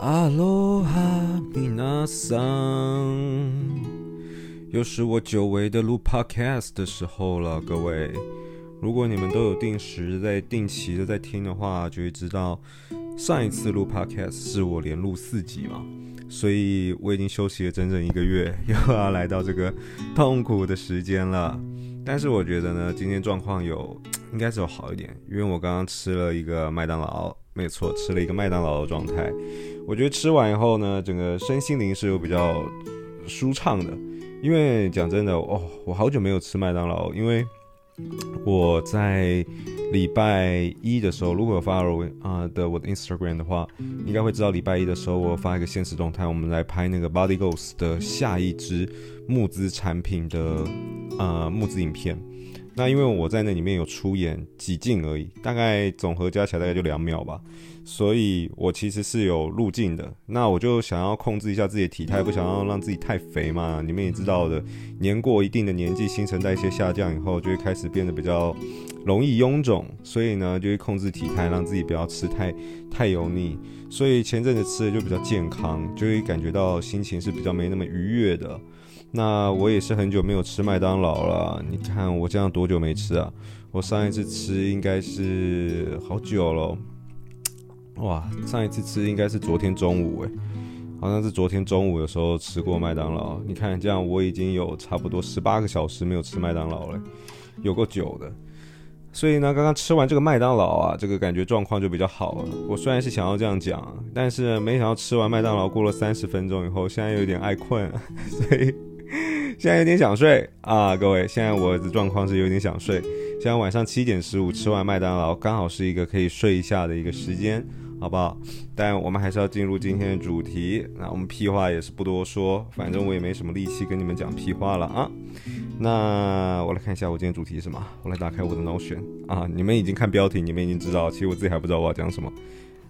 阿罗哈，米娜桑，又是我久违的录 podcast 的时候了，各位。如果你们都有定时在定期的在听的话，就会知道上一次录 podcast 是我连录四集嘛，所以我已经休息了整整一个月，又要来到这个痛苦的时间了。但是我觉得呢，今天状况有应该是有好一点，因为我刚刚吃了一个麦当劳。没错，吃了一个麦当劳的状态，我觉得吃完以后呢，整个身心灵是有比较舒畅的。因为讲真的哦，我好久没有吃麦当劳，因为我在礼拜一的时候，如果有 follow 啊、的我的 Instagram 的话，应该会知道礼拜一的时候我发一个限时动态，我们来拍那个 Body Ghost 的下一支募资产品的呃募资影片。那因为我在那里面有出演几镜而已，大概总和加起来大概就两秒吧，所以我其实是有入镜的。那我就想要控制一下自己的体态，不想要让自己太肥嘛。你们也知道的，年过一定的年纪，新陈代谢下降以后，就会开始变得比较容易臃肿，所以呢，就会控制体态，让自己不要吃太太油腻。所以前阵子吃的就比较健康，就会感觉到心情是比较没那么愉悦的。那我也是很久没有吃麦当劳了。你看我这样多久没吃啊？我上一次吃应该是好久了。哇，上一次吃应该是昨天中午诶，好像是昨天中午的时候吃过麦当劳。你看这样我已经有差不多十八个小时没有吃麦当劳了，有够久的。所以呢，刚刚吃完这个麦当劳啊，这个感觉状况就比较好了。我虽然是想要这样讲，但是没想到吃完麦当劳过了三十分钟以后，现在有点爱困，所以。现在有点想睡啊，各位，现在我的状况是有点想睡。现在晚上七点十五吃完麦当劳，刚好是一个可以睡一下的一个时间，好不好？但我们还是要进入今天的主题。那我们屁话也是不多说，反正我也没什么力气跟你们讲屁话了啊。那我来看一下我今天主题是什么，我来打开我的脑选啊。你们已经看标题，你们已经知道，其实我自己还不知道我要讲什么。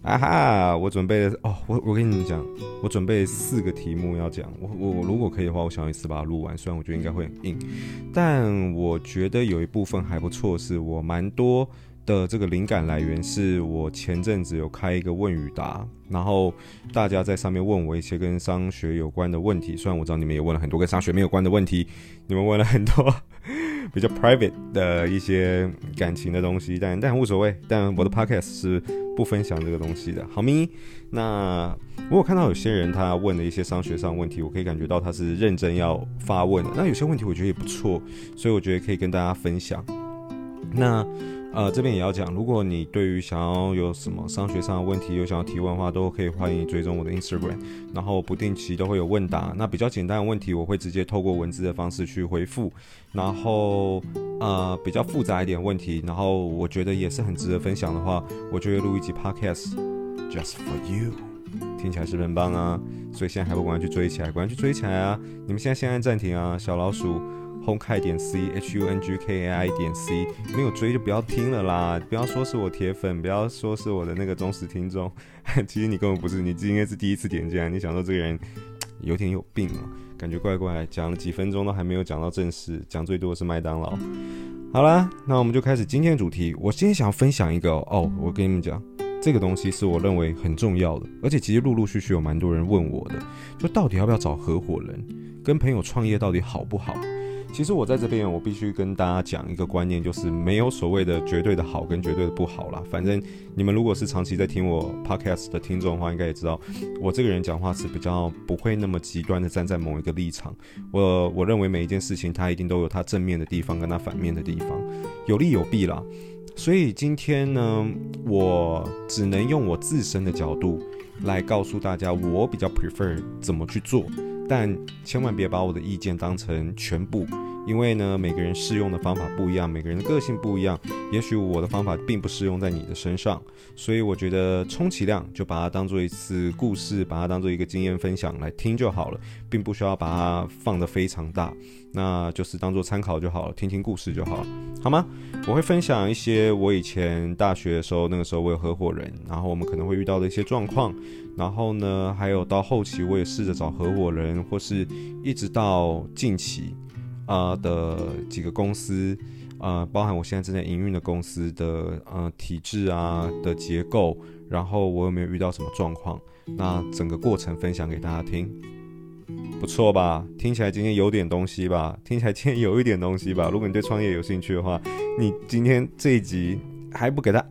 啊哈！我准备了哦，我我跟你们讲，我准备四个题目要讲。我我如果可以的话，我想一次把它录完。虽然我觉得应该会很硬，但我觉得有一部分还不错，是我蛮多的这个灵感来源，是我前阵子有开一个问与答，然后大家在上面问我一些跟商学有关的问题。虽然我知道你们也问了很多跟商学没有关的问题，你们问了很多比较 private 的一些感情的东西，但但无所谓。但我的 podcast 是。不分享这个东西的好咪？那我有看到有些人他问的一些商学上的问题，我可以感觉到他是认真要发问的。那有些问题我觉得也不错，所以我觉得可以跟大家分享。那。呃，这边也要讲，如果你对于想要有什么商学上的问题，有想要提问的话，都可以欢迎追踪我的 Instagram，然后不定期都会有问答。那比较简单的问题，我会直接透过文字的方式去回复。然后，呃，比较复杂一点问题，然后我觉得也是很值得分享的话，我就会录一集 Podcast just for you，听起来是不是很棒啊？所以现在还不赶快去追起来，赶快去追起来啊！你们现在先按暂停啊，小老鼠。Hungkai 点 C H U N G K A I 点 C，没有追就不要听了啦！不要说是我铁粉，不要说是我的那个忠实听众，其实你根本不是，你应该是第一次点进来。你想说这个人有点有病啊，感觉怪怪。讲了几分钟都还没有讲到正事，讲最多的是麦当劳。好啦，那我们就开始今天的主题。我今天想要分享一个哦，我跟你们讲，这个东西是我认为很重要的，而且其实陆陆续续有蛮多人问我的，就到底要不要找合伙人，跟朋友创业到底好不好？其实我在这边，我必须跟大家讲一个观念，就是没有所谓的绝对的好跟绝对的不好啦。反正你们如果是长期在听我 podcast 的听众的话，应该也知道，我这个人讲话是比较不会那么极端的站在某一个立场。我我认为每一件事情，它一定都有它正面的地方跟它反面的地方，有利有弊啦。所以今天呢，我只能用我自身的角度来告诉大家，我比较 prefer 怎么去做。但千万别把我的意见当成全部，因为呢，每个人适用的方法不一样，每个人的个性不一样，也许我的方法并不适用在你的身上，所以我觉得充其量就把它当做一次故事，把它当做一个经验分享来听就好了，并不需要把它放得非常大，那就是当做参考就好了，听听故事就好了，好吗？我会分享一些我以前大学的时候，那个时候我有合伙人，然后我们可能会遇到的一些状况。然后呢，还有到后期，我也试着找合伙人，或是一直到近期啊、的几个公司呃，包含我现在正在营运的公司的呃体制啊的结构，然后我有没有遇到什么状况，那整个过程分享给大家听，不错吧？听起来今天有点东西吧？听起来今天有一点东西吧？如果你对创业有兴趣的话，你今天这一集还不给他，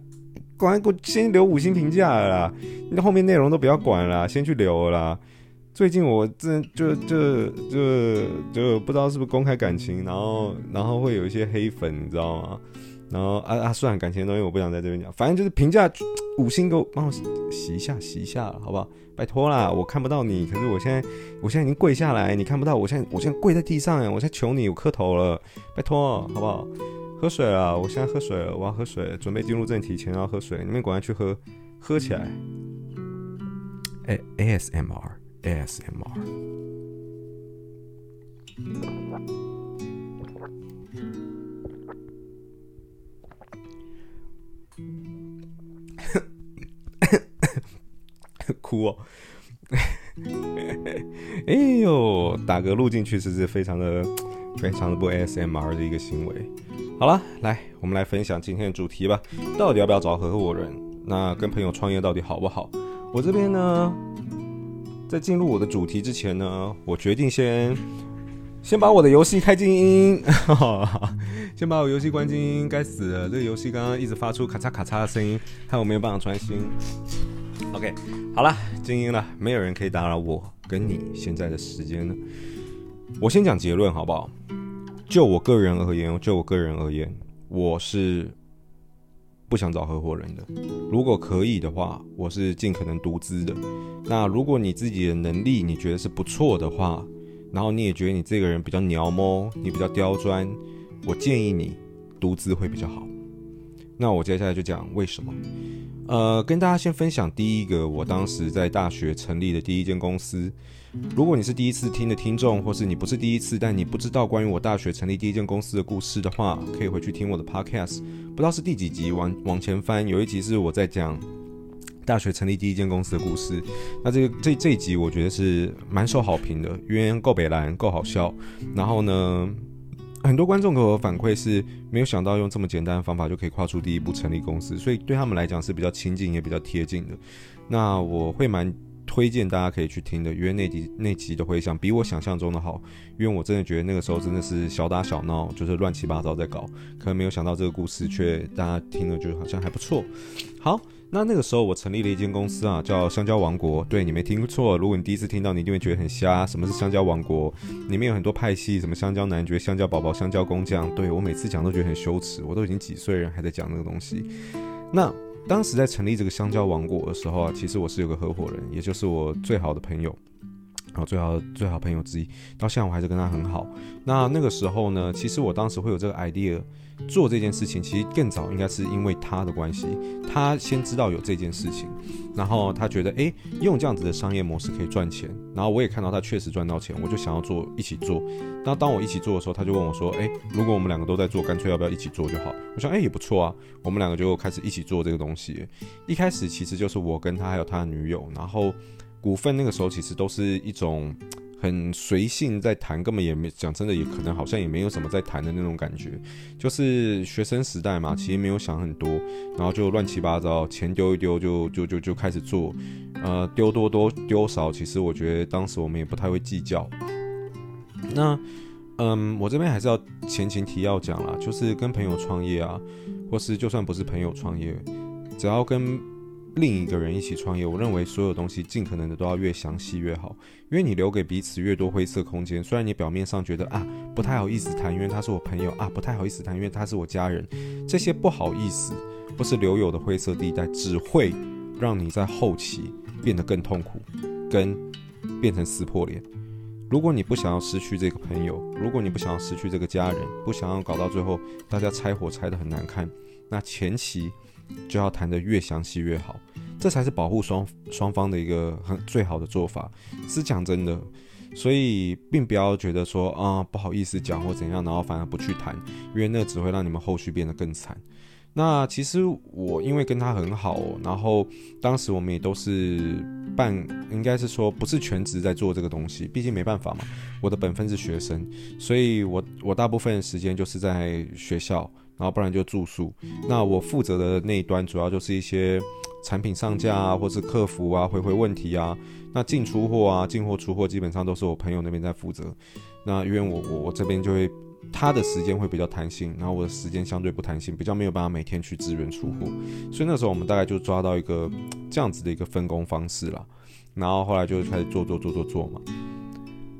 赶快先留五星评价啦，你后面内容都不要管了，先去留了啦。最近我这就就就就不知道是不是公开感情，然后然后会有一些黑粉，你知道吗？然后啊啊，算了，感情的东西我不想在这边讲，反正就是评价五星给我帮我洗一下洗一下了，好不好？拜托啦，我看不到你，可是我现在我现在已经跪下来，你看不到，我现在我现在跪在地上，我现在求你，我磕头了，拜托，好不好？喝水啊，我现在喝水了，我要喝水，准备进入正题前要喝水，你们赶快去喝，喝起来。哎，ASMR。ASMR，哭哦！哎呦，打嗝录进去是是非常的、非常的不 ASMR 的一个行为。好了，来，我们来分享今天的主题吧。到底要不要找合伙人？那跟朋友创业到底好不好？我这边呢？在进入我的主题之前呢，我决定先先把我的游戏开静音，先把我游戏关静音。该死了，这个游戏刚刚一直发出咔嚓咔嚓的声音，害我没有办法专心。OK，好了，静音了，没有人可以打扰我跟你现在的时间了。我先讲结论好不好？就我个人而言，就我个人而言，我是。不想找合伙人的，如果可以的话，我是尽可能独资的。那如果你自己的能力你觉得是不错的话，然后你也觉得你这个人比较鸟摸，你比较刁钻，我建议你独资会比较好。那我接下来就讲为什么。呃，跟大家先分享第一个，我当时在大学成立的第一间公司。如果你是第一次听的听众，或是你不是第一次，但你不知道关于我大学成立第一间公司的故事的话，可以回去听我的 podcast。不知道是第几集，往往前翻，有一集是我在讲大学成立第一间公司的故事。那这个这这一集我觉得是蛮受好评的，因为够北蓝，够好笑。然后呢，很多观众给我反馈是没有想到用这么简单的方法就可以跨出第一步成立公司，所以对他们来讲是比较亲近也比较贴近的。那我会蛮。推荐大家可以去听的，因为那集那集的回响比我想象中的好，因为我真的觉得那个时候真的是小打小闹，就是乱七八糟在搞，可能没有想到这个故事却大家听了就好像还不错。好，那那个时候我成立了一间公司啊，叫香蕉王国。对，你没听错，如果你第一次听到，你一定会觉得很瞎。什么是香蕉王国？里面有很多派系，什么香蕉男爵、香蕉宝宝、香蕉工匠。对，我每次讲都觉得很羞耻，我都已经几岁人还在讲那个东西。那。当时在成立这个香蕉王国的时候啊，其实我是有个合伙人，也就是我最好的朋友，然后最好最好朋友之一，到现在我还是跟他很好。那那个时候呢，其实我当时会有这个 idea。做这件事情，其实更早应该是因为他的关系，他先知道有这件事情，然后他觉得，诶，用这样子的商业模式可以赚钱，然后我也看到他确实赚到钱，我就想要做一起做。那当我一起做的时候，他就问我说，诶，如果我们两个都在做，干脆要不要一起做就好？我想，诶，也不错啊，我们两个就开始一起做这个东西。一开始其实就是我跟他还有他的女友，然后股份那个时候其实都是一种。很随性在谈，根本也没讲真的，也可能好像也没有什么在谈的那种感觉，就是学生时代嘛，其实没有想很多，然后就乱七八糟，钱丢一丢就就就就开始做，呃，丢多多丢少，其实我觉得当时我们也不太会计较。那，嗯，我这边还是要前情提要讲啦，就是跟朋友创业啊，或是就算不是朋友创业，只要跟。另一个人一起创业，我认为所有东西尽可能的都要越详细越好，因为你留给彼此越多灰色空间。虽然你表面上觉得啊不太好意思谈，因为他是我朋友啊，不太好意思谈，因为他是我家人，这些不好意思或是留有的灰色地带，只会让你在后期变得更痛苦，跟变成撕破脸。如果你不想要失去这个朋友，如果你不想要失去这个家人，不想要搞到最后大家拆伙拆得很难看，那前期。就要谈得越详细越好，这才是保护双双方的一个很最好的做法。是讲真的，所以并不要觉得说啊、不好意思讲或怎样，然后反而不去谈，因为那只会让你们后续变得更惨。那其实我因为跟他很好，然后当时我们也都是半，应该是说不是全职在做这个东西，毕竟没办法嘛。我的本分是学生，所以我我大部分时间就是在学校，然后不然就住宿。那我负责的那一端主要就是一些产品上架啊，或是客服啊，回回问题啊。那进出货啊，进货出货基本上都是我朋友那边在负责。那因为我我我这边就会。他的时间会比较弹性，然后我的时间相对不弹性，比较没有办法每天去支援出货，所以那时候我们大概就抓到一个这样子的一个分工方式了，然后后来就开始做做做做做嘛，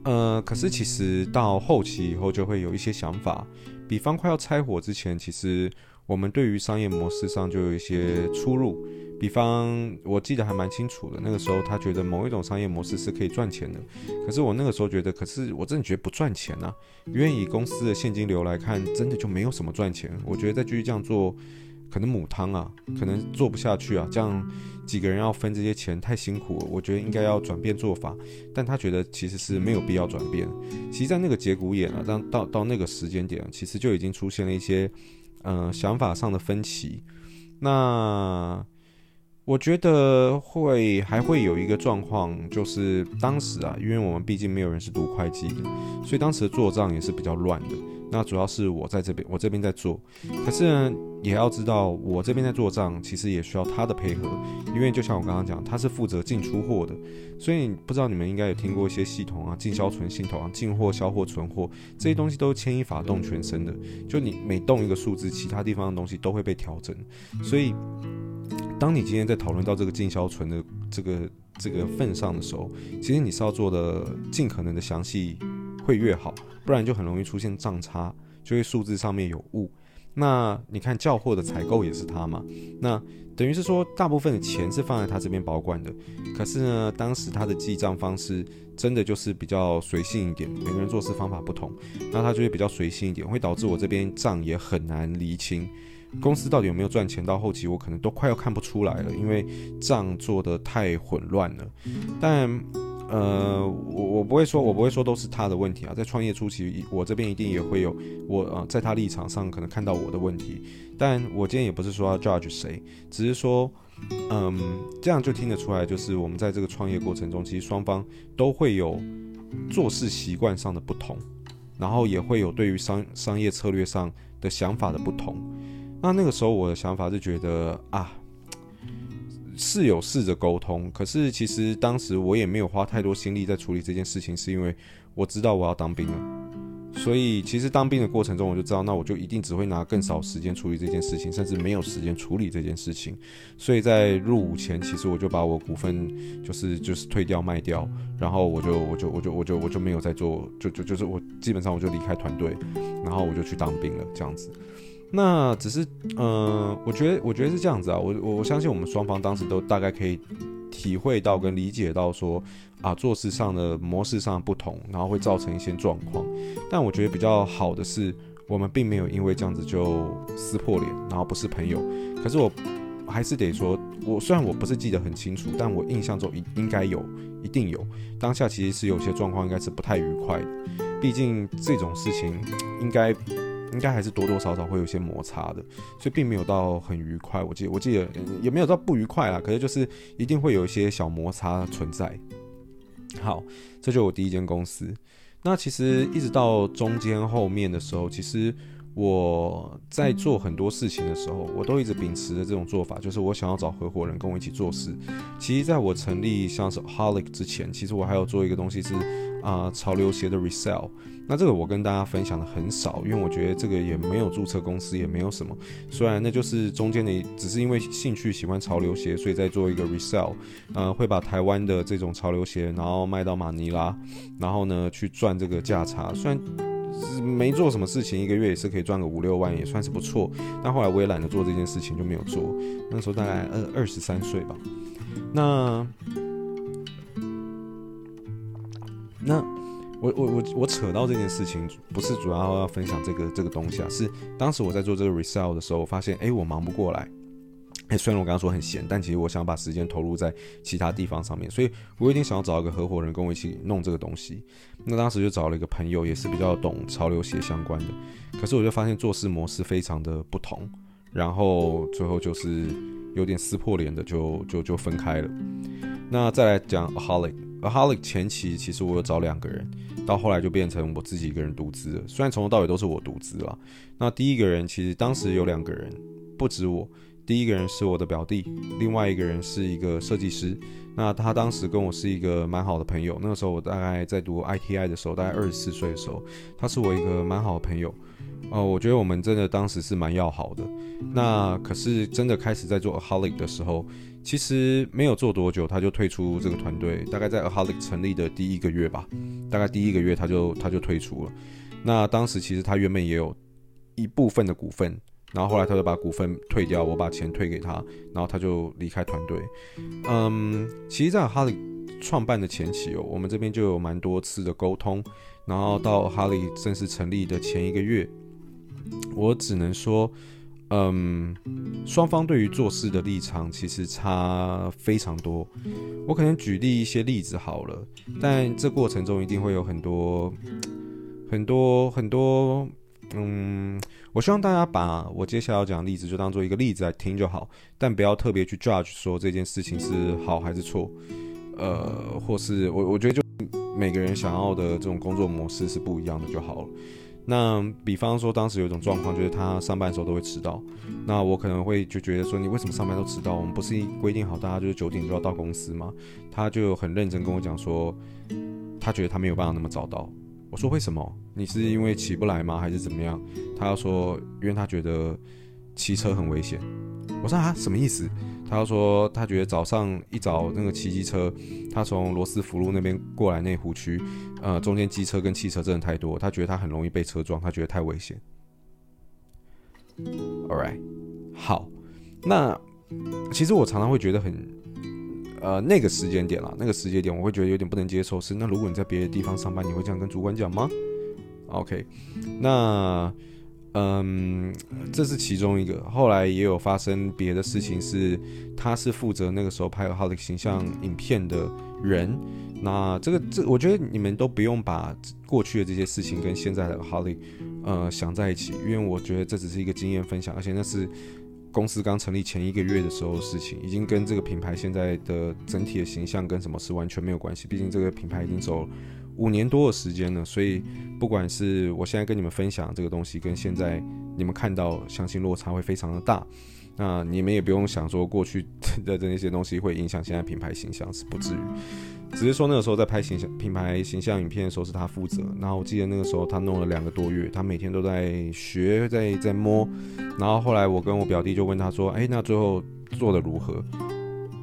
呃，可是其实到后期以后就会有一些想法，比方快要拆伙之前，其实我们对于商业模式上就有一些出入。比方，我记得还蛮清楚的。那个时候，他觉得某一种商业模式是可以赚钱的，可是我那个时候觉得，可是我真的觉得不赚钱啊。因为以公司的现金流来看，真的就没有什么赚钱。我觉得再继续这样做，可能母汤啊，可能做不下去啊。这样几个人要分这些钱太辛苦了。我觉得应该要转变做法，但他觉得其实是没有必要转变。其实，在那个节骨眼啊，当到到那个时间点，其实就已经出现了一些嗯、想法上的分歧。那。我觉得会还会有一个状况，就是当时啊，因为我们毕竟没有人是读会计的，所以当时的做账也是比较乱的。那主要是我在这边，我这边在做，可是呢，也要知道我这边在做账，其实也需要他的配合，因为就像我刚刚讲，他是负责进出货的，所以不知道你们应该有听过一些系统啊，进销存系统啊，进货、销货、存货这些东西都是牵一发动全身的，就你每动一个数字，其他地方的东西都会被调整，所以。当你今天在讨论到这个进销存的这个这个份上的时候，其实你是要做的尽可能的详细会越好，不然就很容易出现账差，就会数字上面有误。那你看叫货的采购也是他嘛，那等于是说大部分的钱是放在他这边保管的，可是呢，当时他的记账方式真的就是比较随性一点，每个人做事方法不同，那他就会比较随性一点，会导致我这边账也很难厘清。公司到底有没有赚钱？到后期我可能都快要看不出来了，因为账做得太混乱了。但，呃，我我不会说，我不会说都是他的问题啊。在创业初期，我这边一定也会有我呃，在他立场上可能看到我的问题。但我今天也不是说要 judge 谁，只是说，嗯，这样就听得出来，就是我们在这个创业过程中，其实双方都会有做事习惯上的不同，然后也会有对于商商业策略上的想法的不同。那那个时候我的想法是觉得啊，是有试着沟通，可是其实当时我也没有花太多心力在处理这件事情，是因为我知道我要当兵了，所以其实当兵的过程中我就知道，那我就一定只会拿更少时间处理这件事情，甚至没有时间处理这件事情。所以在入伍前，其实我就把我股份就是就是退掉卖掉，然后我就我就我就我就我就没有再做，就就就是我基本上我就离开团队，然后我就去当兵了，这样子。那只是，嗯、我觉得，我觉得是这样子啊。我我相信我们双方当时都大概可以体会到跟理解到说，啊，做事上的模式上不同，然后会造成一些状况。但我觉得比较好的是，我们并没有因为这样子就撕破脸，然后不是朋友。可是我还是得说，我虽然我不是记得很清楚，但我印象中应应该有，一定有。当下其实是有些状况应该是不太愉快的，毕竟这种事情应该。应该还是多多少少会有些摩擦的，所以并没有到很愉快。我记得，我记得也没有到不愉快啦，可是就是一定会有一些小摩擦存在。好，这就是我第一间公司。那其实一直到中间后面的时候，其实我在做很多事情的时候，我都一直秉持着这种做法，就是我想要找合伙人跟我一起做事。其实在我成立像是 Holic 之前，其实我还有做一个东西是啊、呃，潮流鞋的 resell。那这个我跟大家分享的很少，因为我觉得这个也没有注册公司，也没有什么。虽然那就是中间的，只是因为兴趣喜欢潮流鞋，所以在做一个 resell，呃，会把台湾的这种潮流鞋，然后卖到马尼拉，然后呢去赚这个价差。虽然没做什么事情，一个月也是可以赚个五六万，也算是不错。但后来我也懒得做这件事情，就没有做。那时候大概二二十三岁吧。那那。我我我我扯到这件事情，不是主要要分享这个这个东西啊，是当时我在做这个 resell 的时候，我发现哎，我忙不过来。哎，虽然我刚刚说很闲，但其实我想把时间投入在其他地方上面，所以我一定想要找一个合伙人跟我一起弄这个东西。那当时就找了一个朋友，也是比较懂潮流鞋相关的，可是我就发现做事模式非常的不同。然后最后就是有点撕破脸的就就就分开了。那再来讲 Aholic，Aholic 前期其实我有找两个人，到后来就变成我自己一个人独资了。虽然从头到尾都是我独资啦。那第一个人其实当时有两个人，不止我。第一个人是我的表弟，另外一个人是一个设计师。那他当时跟我是一个蛮好的朋友。那个时候我大概在读 ITI 的时候，大概二十四岁的时候，他是我一个蛮好的朋友。哦，我觉得我们真的当时是蛮要好的。那可是真的开始在做 Aholic 的时候，其实没有做多久，他就退出这个团队。大概在 Aholic 成立的第一个月吧，大概第一个月他就他就退出了。那当时其实他原本也有一部分的股份。然后后来他就把股份退掉，我把钱退给他，然后他就离开团队。嗯，其实，在哈利创办的前期哦，我们这边就有蛮多次的沟通。然后到哈利正式成立的前一个月，我只能说，嗯，双方对于做事的立场其实差非常多。我可能举例一些例子好了，但这过程中一定会有很多、很多、很多。嗯，我希望大家把我接下来要讲的例子就当做一个例子来听就好，但不要特别去 judge 说这件事情是好还是错，呃，或是我我觉得就每个人想要的这种工作模式是不一样的就好了。那比方说当时有一种状况，就是他上班的时候都会迟到，那我可能会就觉得说，你为什么上班都迟到？我们不是规定好大家就是九点就要到公司吗？他就很认真跟我讲说，他觉得他没有办法那么早到。我说为什么？你是因为起不来吗？还是怎么样？他要说，因为他觉得骑车很危险。我说啊，什么意思？他要说，他觉得早上一早那个骑机车，他从罗斯福路那边过来内湖区，呃，中间机车跟汽车真的太多，他觉得他很容易被车撞，他觉得太危险。All right，好，那其实我常常会觉得很。呃，那个时间点啦，那个时间点我会觉得有点不能接受。是，那如果你在别的地方上班，你会这样跟主管讲吗？OK，那嗯，这是其中一个。后来也有发生别的事情，是他是负责那个时候拍 Aholic 形象影片的人。那这个这，我觉得你们都不用把过去的这些事情跟现在的 Aholic 呃想在一起，因为我觉得这只是一个经验分享，而且那是。公司刚成立前一个月的时候事情，已经跟这个品牌现在的整体的形象跟什么是完全没有关系。毕竟这个品牌已经走五年多的时间了，所以不管是我现在跟你们分享这个东西，跟现在你们看到，相信落差会非常的大。那你们也不用想说过去 的那些东西会影响现在品牌形象，是不至于。只是说那个时候在拍形象品牌形象影片的时候是他负责，然后我记得那个时候他弄了两个多月，他每天都在学，在在摸，然后后来我跟我表弟就问他说：“哎，那最后做的如何？”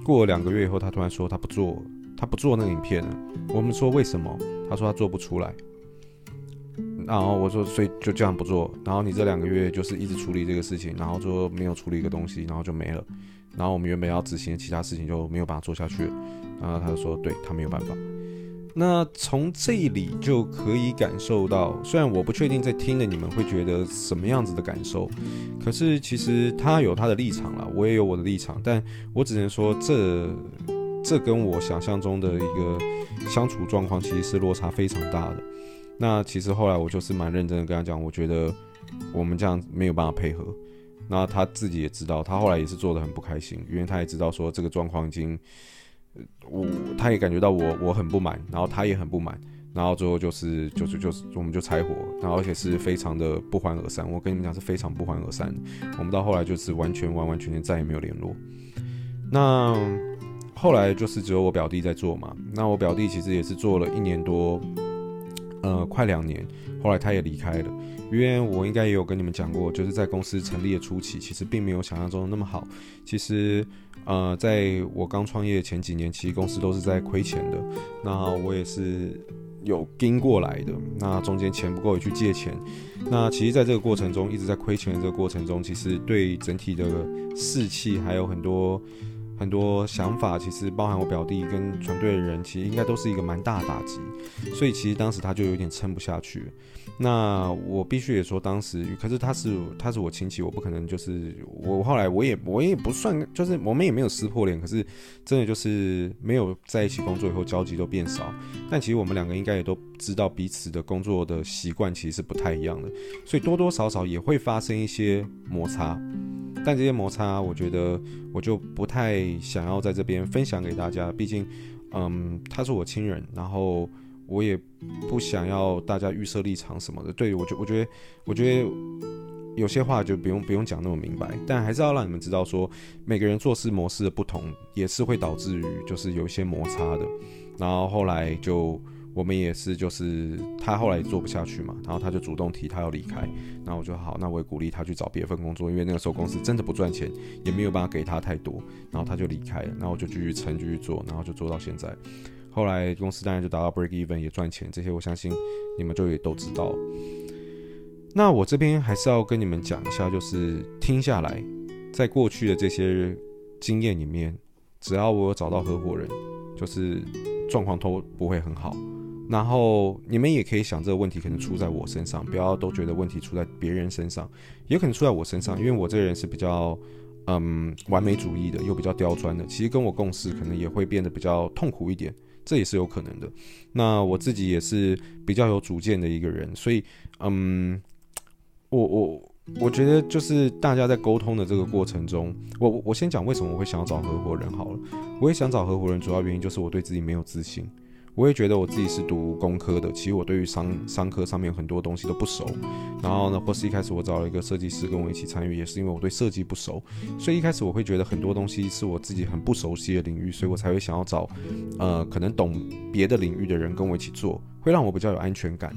过了两个月以后，他突然说他不做，他不做那个影片了。我们说为什么？他说他做不出来。然后我说，所以就这样不做。然后你这两个月就是一直处理这个事情，然后就没有处理一个东西，然后就没了。然后我们原本要执行的其他事情就没有办法做下去。然后他就说，对，他没有办法。那从这里就可以感受到，虽然我不确定在听的你们会觉得什么样子的感受，可是其实他有他的立场了，我也有我的立场，但我只能说这这跟我想象中的一个相处状况其实是落差非常大的。那其实后来我就是蛮认真的跟他讲，我觉得我们这样没有办法配合。那他自己也知道，他后来也是做得很不开心，因为他也知道说这个状况已经，我他也感觉到我我很不满，然后他也很不满，然后最后就是就是就是我们就拆伙，然后而且是非常的不欢而散。我跟你们讲是非常不欢而散。我们到后来就是完全完完全全再也没有联络。那后来就是只有我表弟在做嘛。那我表弟其实也是做了一年多。呃，快两年，后来他也离开了，因为我应该也有跟你们讲过，就是在公司成立的初期，其实并没有想象中的那么好。其实，呃，在我刚创业前几年，其实公司都是在亏钱的。那我也是有跟过来的，那中间钱不够也去借钱。那其实，在这个过程中，一直在亏钱的这个过程中，其实对整体的士气还有很多。很多想法，其实包含我表弟跟团队的人，其实应该都是一个蛮大的打击，所以其实当时他就有点撑不下去。那我必须也说，当时可是他是他是我亲戚，我不可能就是我后来我也我也不算，就是我们也没有撕破脸，可是真的就是没有在一起工作以后交集都变少。但其实我们两个应该也都知道彼此的工作的习惯其实是不太一样的，所以多多少少也会发生一些摩擦。但这些摩擦，我觉得我就不太想要在这边分享给大家，毕竟，嗯，他是我亲人，然后我也不想要大家预设立场什么的。对，我就我觉得，我觉得有些话就不用不用讲那么明白，但还是要让你们知道说，每个人做事模式的不同，也是会导致于就是有一些摩擦的。然后后来就。我们也是，就是他后来也做不下去嘛，然后他就主动提他要离开，然后我就好，那我也鼓励他去找别份工作，因为那个时候公司真的不赚钱，也没有办法给他太多，然后他就离开了，然后我就继续撑，继续做，然后就做到现在。后来公司当然就达到 break even 也赚钱，这些我相信你们就也都知道。那我这边还是要跟你们讲一下，就是听下来，在过去的这些经验里面，只要我有找到合伙人，就是状况都不会很好。然后你们也可以想，这个问题可能出在我身上，不要都觉得问题出在别人身上，也可能出在我身上，因为我这个人是比较嗯完美主义的，又比较刁钻的，其实跟我共事可能也会变得比较痛苦一点，这也是有可能的。那我自己也是比较有主见的一个人，所以嗯，我我我觉得就是大家在沟通的这个过程中，我我先讲为什么我会想要找合伙人好了，我也想找合伙人，主要原因就是我对自己没有自信。我也觉得我自己是读工科的，其实我对于商商科上面很多东西都不熟。然后呢，或是一开始我找了一个设计师跟我一起参与，也是因为我对设计不熟，所以一开始我会觉得很多东西是我自己很不熟悉的领域，所以我才会想要找呃可能懂别的领域的人跟我一起做，会让我比较有安全感。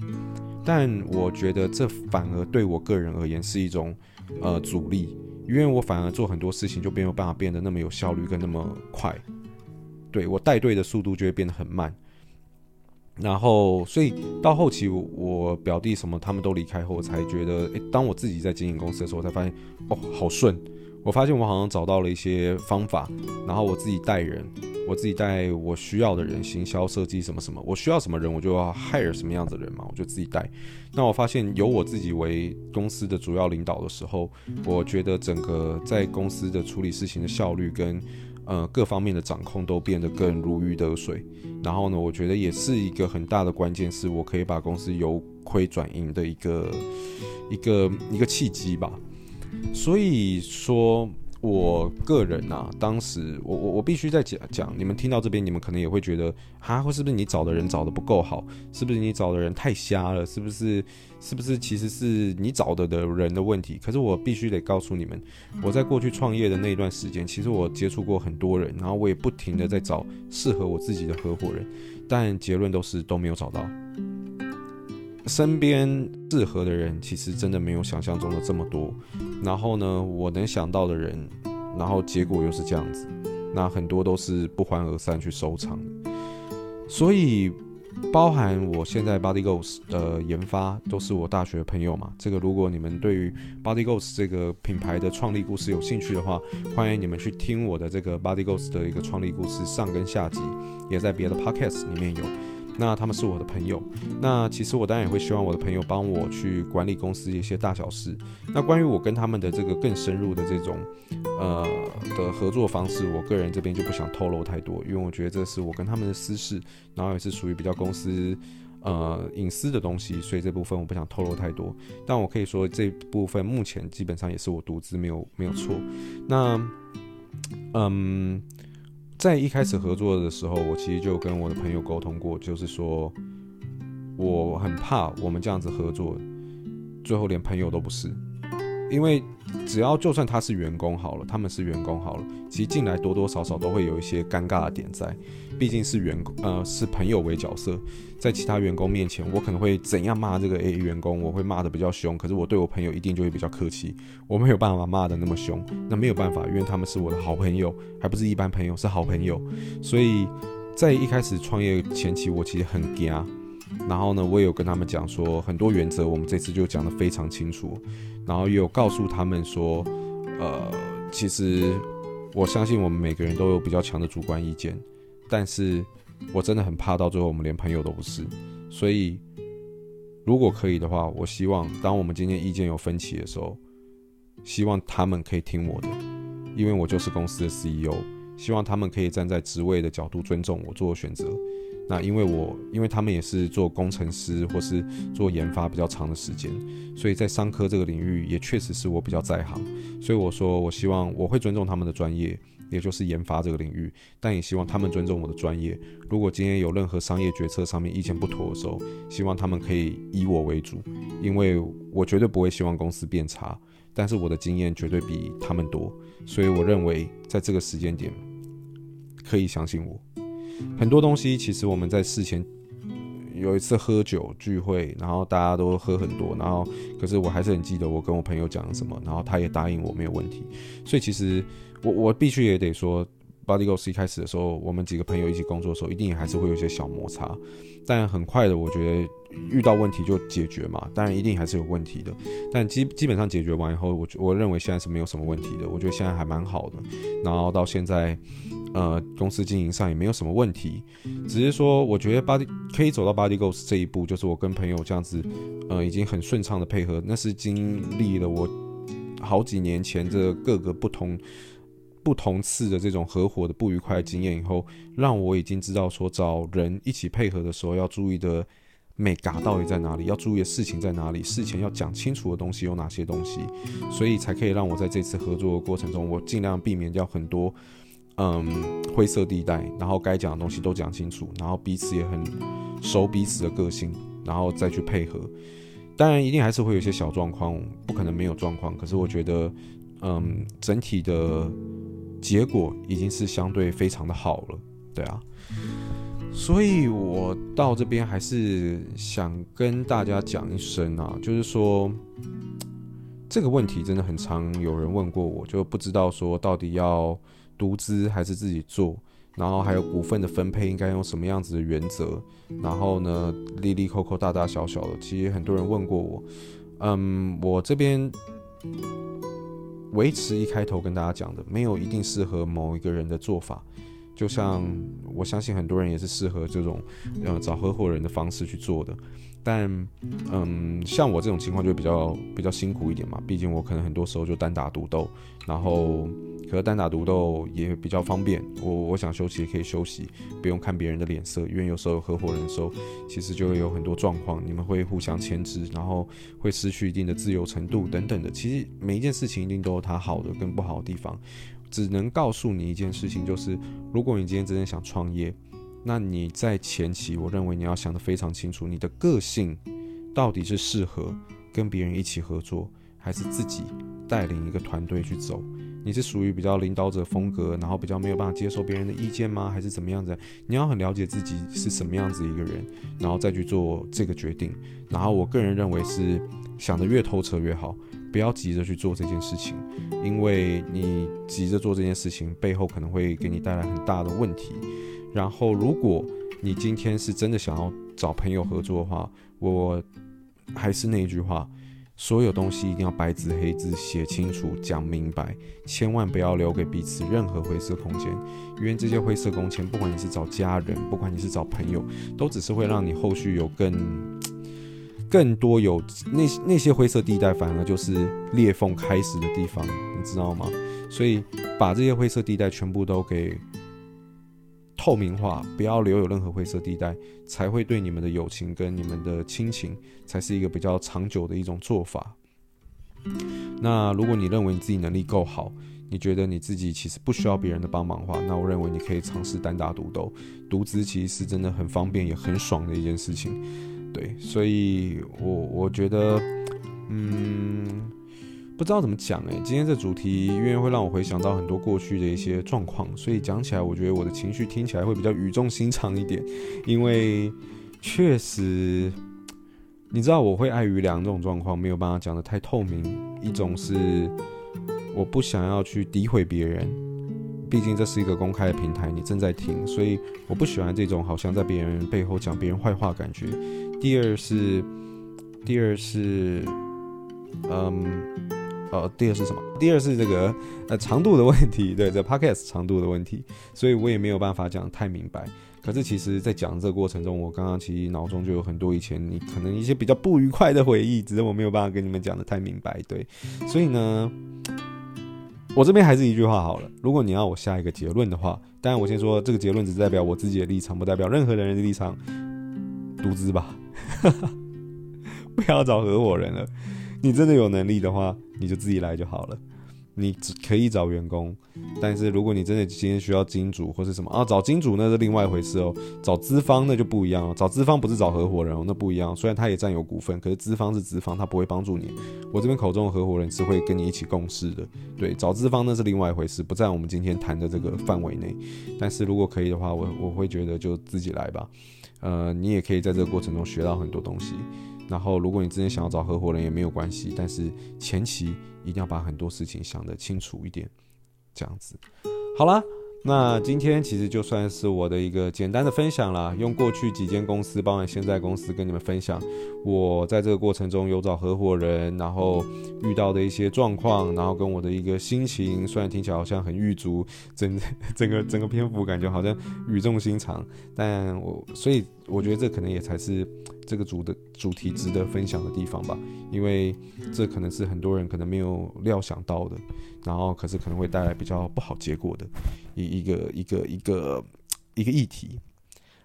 但我觉得这反而对我个人而言是一种呃阻力，因为我反而做很多事情就没有办法变得那么有效率跟那么快，对，我带队的速度就会变得很慢。然后，所以到后期，我表弟什么他们都离开后，我才觉得，诶，当我自己在经营公司的时候，我才发现，哦，好顺。我发现我好像找到了一些方法，然后我自己带人，我自己带我需要的人，行销、设计什么什么，我需要什么人，我就要 hire 什么样子的人嘛，我就自己带。那我发现由我自己为公司的主要领导的时候，我觉得整个在公司的处理事情的效率跟。呃，各方面的掌控都变得更如鱼得水。然后呢，我觉得也是一个很大的关键，是我可以把公司由亏转盈的一个一个一个契机吧。所以说。我个人啊，当时我我我必须再讲讲，你们听到这边，你们可能也会觉得，哈，或是不是你找的人找的不够好？是不是你找的人太瞎了？是不是？是不是其实是你找的的人的问题？可是我必须得告诉你们，我在过去创业的那一段时间，其实我接触过很多人，然后我也不停的在找适合我自己的合伙人，但结论都是都没有找到。身边适合的人其实真的没有想象中的这么多，然后呢，我能想到的人，然后结果又是这样子，那很多都是不欢而散去收场。所以，包含我现在 Body Goals 的研发，都是我大学朋友嘛。这个如果你们对于 Body Goals 这个品牌的创立故事有兴趣的话，欢迎你们去听我的这个 Body Goals 的一个创立故事上跟下集，也在别的 Podcast 里面有。那他们是我的朋友，那其实我当然也会希望我的朋友帮我去管理公司一些大小事。那关于我跟他们的这个更深入的这种呃的合作方式，我个人这边就不想透露太多，因为我觉得这是我跟他们的私事，然后也是属于比较公司呃隐私的东西，所以这部分我不想透露太多。但我可以说这部分目前基本上也是我独资，没有没有错。那嗯。在一开始合作的时候，我其实就跟我的朋友沟通过，就是说我很怕我们这样子合作，最后连朋友都不是。因为只要就算他是员工好了，他们是员工好了，其实进来多多少少都会有一些尴尬的点在，毕竟是员工，呃，是朋友为角色，在其他员工面前，我可能会怎样骂这个 A 员工，我会骂得比较凶，可是我对我朋友一定就会比较客气，我没有办法骂得那么凶，那没有办法，因为他们是我的好朋友，还不是一般朋友，是好朋友，所以在一开始创业前期，我其实很惊。然后呢，我也有跟他们讲说很多原则，我们这次就讲得非常清楚。然后也有告诉他们说，呃，其实我相信我们每个人都有比较强的主观意见，但是我真的很怕到最后我们连朋友都不是。所以如果可以的话，我希望当我们今天意见有分歧的时候，希望他们可以听我的，因为我就是公司的 CEO。希望他们可以站在职位的角度尊重我做选择。那因为我因为他们也是做工程师或是做研发比较长的时间，所以在商科这个领域也确实是我比较在行。所以我说我希望我会尊重他们的专业，也就是研发这个领域，但也希望他们尊重我的专业。如果今天有任何商业决策上面意见不妥的时候，希望他们可以以我为主，因为我绝对不会希望公司变差。但是我的经验绝对比他们多，所以我认为在这个时间点可以相信我。很多东西其实我们在事前有一次喝酒聚会，然后大家都喝很多，然后可是我还是很记得我跟我朋友讲了什么，然后他也答应我没有问题。所以其实我我必须也得说，Body g o s 一开始的时候，我们几个朋友一起工作的时候，一定还是会有些小摩擦，但很快的，我觉得。遇到问题就解决嘛，当然一定还是有问题的，但基基本上解决完以后，我我认为现在是没有什么问题的，我觉得现在还蛮好的。然后到现在，呃，公司经营上也没有什么问题，只是说我觉得 Body 可以走到 Body Goals 这一步，就是我跟朋友这样子，呃，已经很顺畅的配合，那是经历了我好几年前这各个不同。不同次的这种合伙的不愉快经验以后，让我已经知道说找人一起配合的时候要注意的美嘎到底在哪里，要注意的事情在哪里，事前要讲清楚的东西有哪些东西，所以才可以让我在这次合作的过程中，我尽量避免掉很多嗯灰色地带，然后该讲的东西都讲清楚，然后彼此也很熟彼此的个性，然后再去配合。当然，一定还是会有一些小状况，不可能没有状况。可是我觉得，嗯，整体的。结果已经是相对非常的好了，对啊，所以我到这边还是想跟大家讲一声啊，就是说这个问题真的很常有人问过我，就不知道说到底要独资还是自己做，然后还有股份的分配应该用什么样子的原则，然后呢，哩哩扣扣大大小小的，其实很多人问过我，嗯，我这边。维持一开头跟大家讲的，没有一定适合某一个人的做法。就像我相信很多人也是适合这种，呃，找合伙人的方式去做的。但，嗯，像我这种情况就比较比较辛苦一点嘛，毕竟我可能很多时候就单打独斗，然后。可是单打独斗也比较方便，我我想休息也可以休息，不用看别人的脸色，因为有时候有合伙人的时候，其实就会有很多状况，你们会互相牵制，然后会失去一定的自由程度等等的。其实每一件事情一定都有它好的跟不好的地方，只能告诉你一件事情，就是如果你今天真的想创业，那你在前期，我认为你要想得非常清楚，你的个性到底是适合跟别人一起合作，还是自己带领一个团队去走。你是属于比较领导者风格，然后比较没有办法接受别人的意见吗？还是怎么样子？你要很了解自己是什么样子一个人，然后再去做这个决定。然后我个人认为是想得越透彻越好，不要急着去做这件事情，因为你急着做这件事情背后可能会给你带来很大的问题。然后如果你今天是真的想要找朋友合作的话，我还是那一句话。所有东西一定要白纸黑字写清楚、讲明白，千万不要留给彼此任何灰色空间，因为这些灰色空间，不管你是找家人，不管你是找朋友，都只是会让你后续有更更多有那那些灰色地带，反而就是裂缝开始的地方，你知道吗？所以把这些灰色地带全部都给。透明化，不要留有任何灰色地带，才会对你们的友情跟你们的亲情，才是一个比较长久的一种做法。那如果你认为你自己能力够好，你觉得你自己其实不需要别人的帮忙的话，那我认为你可以尝试单打独斗。独资其实是真的很方便也很爽的一件事情。对，所以我我觉得，嗯。不知道怎么讲诶，今天这主题因为会让我回想到很多过去的一些状况，所以讲起来我觉得我的情绪听起来会比较语重心长一点。因为确实，你知道我会碍于两种状况没有办法讲得太透明。一种是我不想要去诋毁别人，毕竟这是一个公开的平台，你正在听，所以我不喜欢这种好像在别人背后讲别人坏话感觉。第二是，第二是，嗯。呃，第二是什么？第二是这个呃长度的问题，对，这 podcast 长度的问题，所以我也没有办法讲太明白。可是其实，在讲这个过程中，我刚刚其实脑中就有很多以前你可能一些比较不愉快的回忆，只是我没有办法跟你们讲得太明白，对。所以呢，我这边还是一句话好了，如果你要我下一个结论的话，当然我先说这个结论只代表我自己的立场，不代表任何人的立场。独资吧，不要找合伙人了。你真的有能力的话，你就自己来就好了。你只可以找员工，但是如果你真的今天需要金主或是什么啊，找金主那是另外一回事哦。找资方那就不一样了，找资方不是找合伙人哦，那不一样。虽然他也占有股份，可是资方是资方，他不会帮助你。我这边口中的合伙人是会跟你一起共事的。对，找资方那是另外一回事，不在我们今天谈的这个范围内。但是如果可以的话，我我会觉得就自己来吧。呃，你也可以在这个过程中学到很多东西。然后，如果你真的想要找合伙人也没有关系，但是前期一定要把很多事情想得清楚一点，这样子。好啦，那今天其实就算是我的一个简单的分享啦，用过去几间公司，包括现在公司跟你们分享，我在这个过程中有找合伙人，然后遇到的一些状况，然后跟我的一个心情，虽然听起来好像很郁卒，整 整个整个篇幅感觉好像语重心长，但我所以我觉得这可能也才是。这个主的主题值得分享的地方吧，因为这可能是很多人可能没有料想到的，然后可是可能会带来比较不好结果的一一个一个一个一个议题。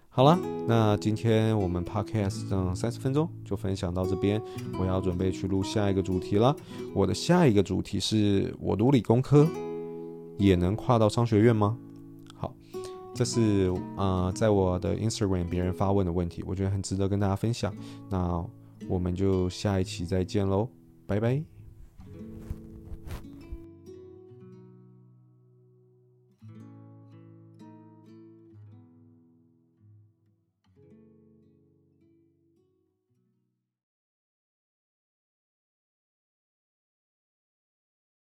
好了，那今天我们 podcast 这三十分钟就分享到这边，我要准备去录下一个主题了。我的下一个主题是我读理工科也能跨到商学院吗？这是啊、呃，在我的 Instagram 别人发问的问题，我觉得很值得跟大家分享。那我们就下一期再见喽，拜拜。